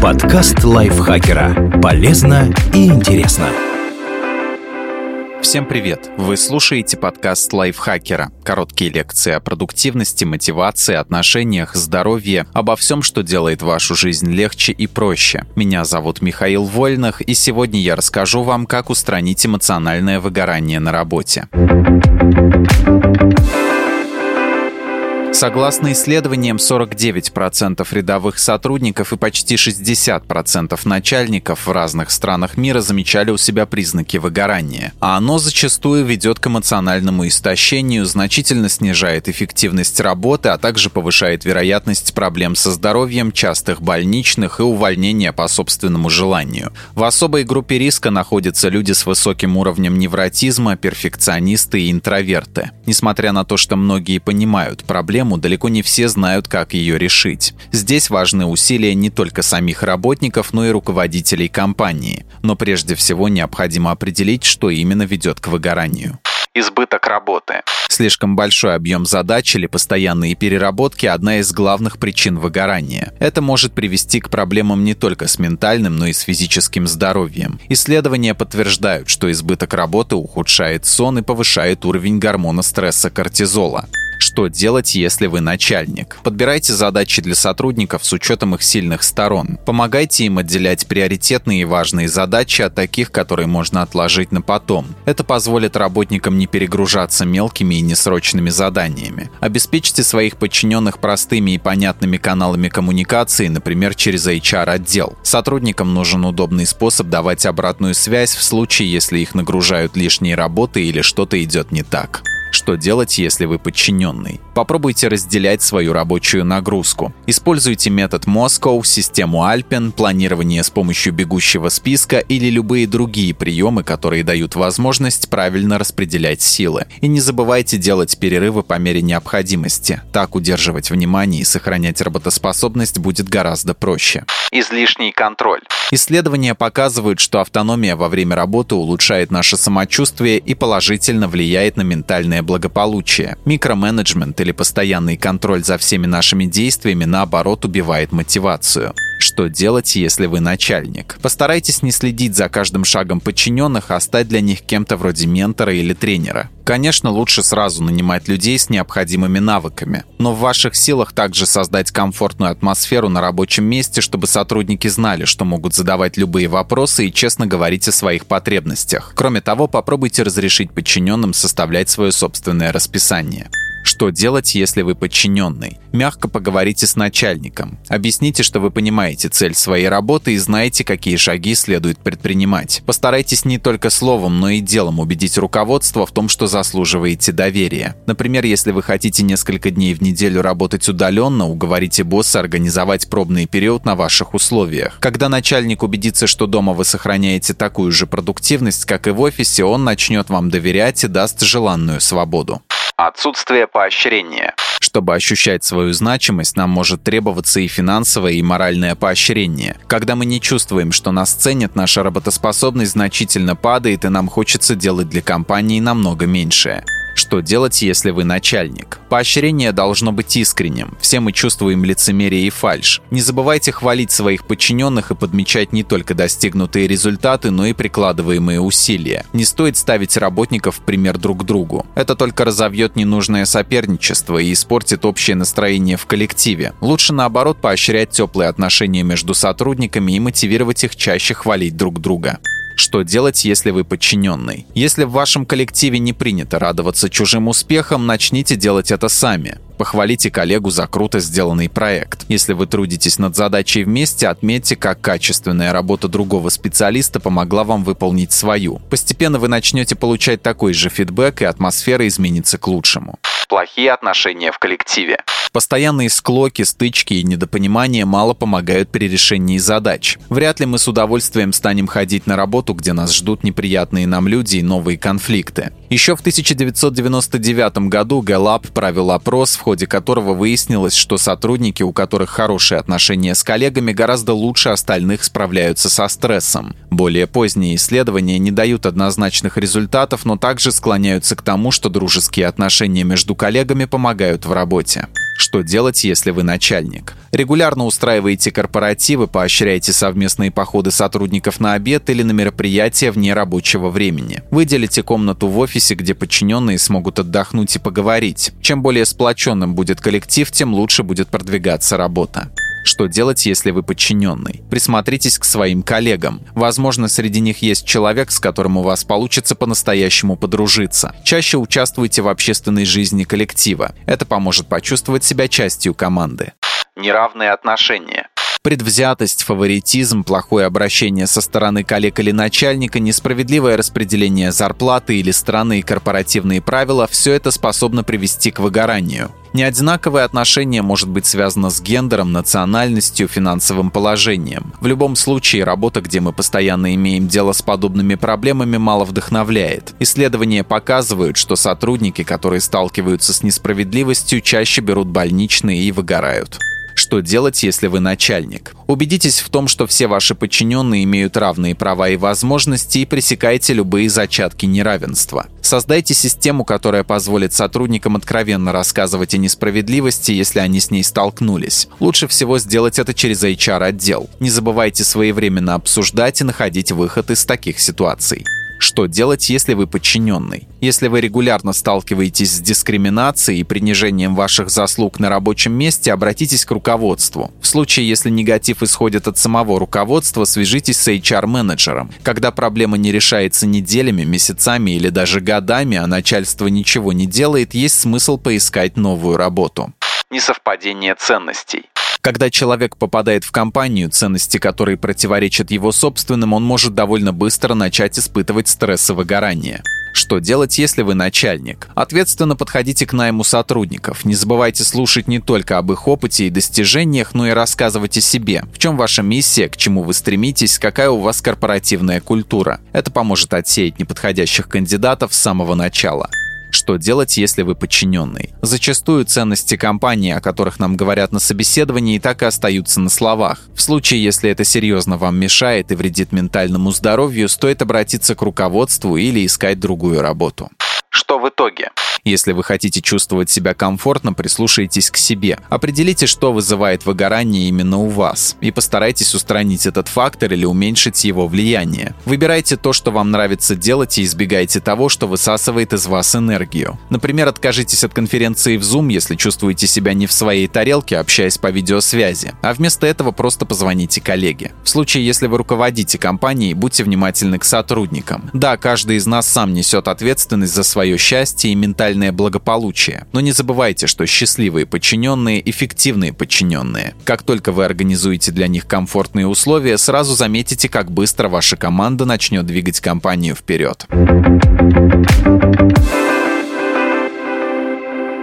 Подкаст лайфхакера. Полезно и интересно. Всем привет! Вы слушаете подкаст лайфхакера. Короткие лекции о продуктивности, мотивации, отношениях, здоровье, обо всем, что делает вашу жизнь легче и проще. Меня зовут Михаил Вольных, и сегодня я расскажу вам, как устранить эмоциональное выгорание на работе. Согласно исследованиям, 49% рядовых сотрудников и почти 60% начальников в разных странах мира замечали у себя признаки выгорания, а оно зачастую ведет к эмоциональному истощению, значительно снижает эффективность работы, а также повышает вероятность проблем со здоровьем, частых больничных и увольнения по собственному желанию. В особой группе риска находятся люди с высоким уровнем невротизма, перфекционисты и интроверты. Несмотря на то, что многие понимают проблему, проблему, далеко не все знают, как ее решить. Здесь важны усилия не только самих работников, но и руководителей компании. Но прежде всего необходимо определить, что именно ведет к выгоранию избыток работы. Слишком большой объем задач или постоянные переработки – одна из главных причин выгорания. Это может привести к проблемам не только с ментальным, но и с физическим здоровьем. Исследования подтверждают, что избыток работы ухудшает сон и повышает уровень гормона стресса кортизола. Что делать, если вы начальник? Подбирайте задачи для сотрудников с учетом их сильных сторон. Помогайте им отделять приоритетные и важные задачи от таких, которые можно отложить на потом. Это позволит работникам не перегружаться мелкими и несрочными заданиями. Обеспечьте своих подчиненных простыми и понятными каналами коммуникации, например, через HR-отдел. Сотрудникам нужен удобный способ давать обратную связь в случае, если их нагружают лишние работы или что-то идет не так. Что делать, если вы подчиненный? Попробуйте разделять свою рабочую нагрузку. Используйте метод Moscow, систему Alpen, планирование с помощью бегущего списка или любые другие приемы, которые дают возможность правильно распределять силы. И не забывайте делать перерывы по мере необходимости. Так удерживать внимание и сохранять работоспособность будет гораздо проще. Излишний контроль. Исследования показывают, что автономия во время работы улучшает наше самочувствие и положительно влияет на ментальное благополучие. Микроменеджмент или постоянный контроль за всеми нашими действиями, наоборот, убивает мотивацию. Что делать, если вы начальник? Постарайтесь не следить за каждым шагом подчиненных, а стать для них кем-то вроде ментора или тренера. Конечно, лучше сразу нанимать людей с необходимыми навыками, но в ваших силах также создать комфортную атмосферу на рабочем месте, чтобы сотрудники знали, что могут задавать любые вопросы и честно говорить о своих потребностях. Кроме того, попробуйте разрешить подчиненным составлять свое собственное расписание. Что делать, если вы подчиненный? Мягко поговорите с начальником. Объясните, что вы понимаете цель своей работы и знаете, какие шаги следует предпринимать. Постарайтесь не только словом, но и делом убедить руководство в том, что заслуживаете доверия. Например, если вы хотите несколько дней в неделю работать удаленно, уговорите босса организовать пробный период на ваших условиях. Когда начальник убедится, что дома вы сохраняете такую же продуктивность, как и в офисе, он начнет вам доверять и даст желанную свободу. Отсутствие поощрения. Чтобы ощущать свою значимость, нам может требоваться и финансовое, и моральное поощрение. Когда мы не чувствуем, что нас ценят, наша работоспособность значительно падает, и нам хочется делать для компании намного меньшее. Что делать, если вы начальник? Поощрение должно быть искренним. Все мы чувствуем лицемерие и фальш. Не забывайте хвалить своих подчиненных и подмечать не только достигнутые результаты, но и прикладываемые усилия. Не стоит ставить работников в пример друг другу. Это только разовьет ненужное соперничество и испортит общее настроение в коллективе. Лучше наоборот поощрять теплые отношения между сотрудниками и мотивировать их чаще хвалить друг друга. Что делать, если вы подчиненный? Если в вашем коллективе не принято радоваться чужим успехам, начните делать это сами. Похвалите коллегу за круто сделанный проект. Если вы трудитесь над задачей вместе, отметьте, как качественная работа другого специалиста помогла вам выполнить свою. Постепенно вы начнете получать такой же фидбэк, и атмосфера изменится к лучшему. Плохие отношения в коллективе. Постоянные склоки, стычки и недопонимания мало помогают при решении задач. Вряд ли мы с удовольствием станем ходить на работу, где нас ждут неприятные нам люди и новые конфликты. Еще в 1999 году Гэллап провел опрос, в ходе которого выяснилось, что сотрудники, у которых хорошие отношения с коллегами, гораздо лучше остальных справляются со стрессом. Более поздние исследования не дают однозначных результатов, но также склоняются к тому, что дружеские отношения между коллегами помогают в работе. Что делать, если вы начальник? Регулярно устраиваете корпоративы, поощряете совместные походы сотрудников на обед или на мероприятия вне рабочего времени. Выделите комнату в офисе, где подчиненные смогут отдохнуть и поговорить. Чем более сплоченным будет коллектив, тем лучше будет продвигаться работа. Что делать, если вы подчиненный? Присмотритесь к своим коллегам. Возможно, среди них есть человек, с которым у вас получится по-настоящему подружиться. Чаще участвуйте в общественной жизни коллектива. Это поможет почувствовать себя частью команды. Неравные отношения. Предвзятость, фаворитизм, плохое обращение со стороны коллег или начальника, несправедливое распределение зарплаты или странные корпоративные правила – все это способно привести к выгоранию. Неодинаковое отношение может быть связано с гендером, национальностью, финансовым положением. В любом случае, работа, где мы постоянно имеем дело с подобными проблемами, мало вдохновляет. Исследования показывают, что сотрудники, которые сталкиваются с несправедливостью, чаще берут больничные и выгорают. Что делать, если вы начальник? Убедитесь в том, что все ваши подчиненные имеют равные права и возможности и пресекайте любые зачатки неравенства. Создайте систему, которая позволит сотрудникам откровенно рассказывать о несправедливости, если они с ней столкнулись. Лучше всего сделать это через HR-отдел. Не забывайте своевременно обсуждать и находить выход из таких ситуаций. Что делать, если вы подчиненный? Если вы регулярно сталкиваетесь с дискриминацией и принижением ваших заслуг на рабочем месте, обратитесь к руководству. В случае, если негатив исходит от самого руководства, свяжитесь с HR-менеджером. Когда проблема не решается неделями, месяцами или даже годами, а начальство ничего не делает, есть смысл поискать новую работу. Несовпадение ценностей. Когда человек попадает в компанию, ценности которой противоречат его собственным, он может довольно быстро начать испытывать стресс и выгорание. Что делать, если вы начальник? Ответственно подходите к найму сотрудников. Не забывайте слушать не только об их опыте и достижениях, но и рассказывать о себе. В чем ваша миссия, к чему вы стремитесь, какая у вас корпоративная культура. Это поможет отсеять неподходящих кандидатов с самого начала. Что делать, если вы подчиненный? Зачастую ценности компании, о которых нам говорят на собеседовании, так и остаются на словах. В случае, если это серьезно вам мешает и вредит ментальному здоровью, стоит обратиться к руководству или искать другую работу. Что в итоге? Если вы хотите чувствовать себя комфортно, прислушайтесь к себе. Определите, что вызывает выгорание именно у вас, и постарайтесь устранить этот фактор или уменьшить его влияние. Выбирайте то, что вам нравится делать, и избегайте того, что высасывает из вас энергию. Например, откажитесь от конференции в Zoom, если чувствуете себя не в своей тарелке, общаясь по видеосвязи, а вместо этого просто позвоните коллеге. В случае, если вы руководите компанией, будьте внимательны к сотрудникам. Да, каждый из нас сам несет ответственность за свое счастье и ментальное ментальное благополучие. Но не забывайте, что счастливые подчиненные – эффективные подчиненные. Как только вы организуете для них комфортные условия, сразу заметите, как быстро ваша команда начнет двигать компанию вперед.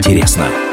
интересно.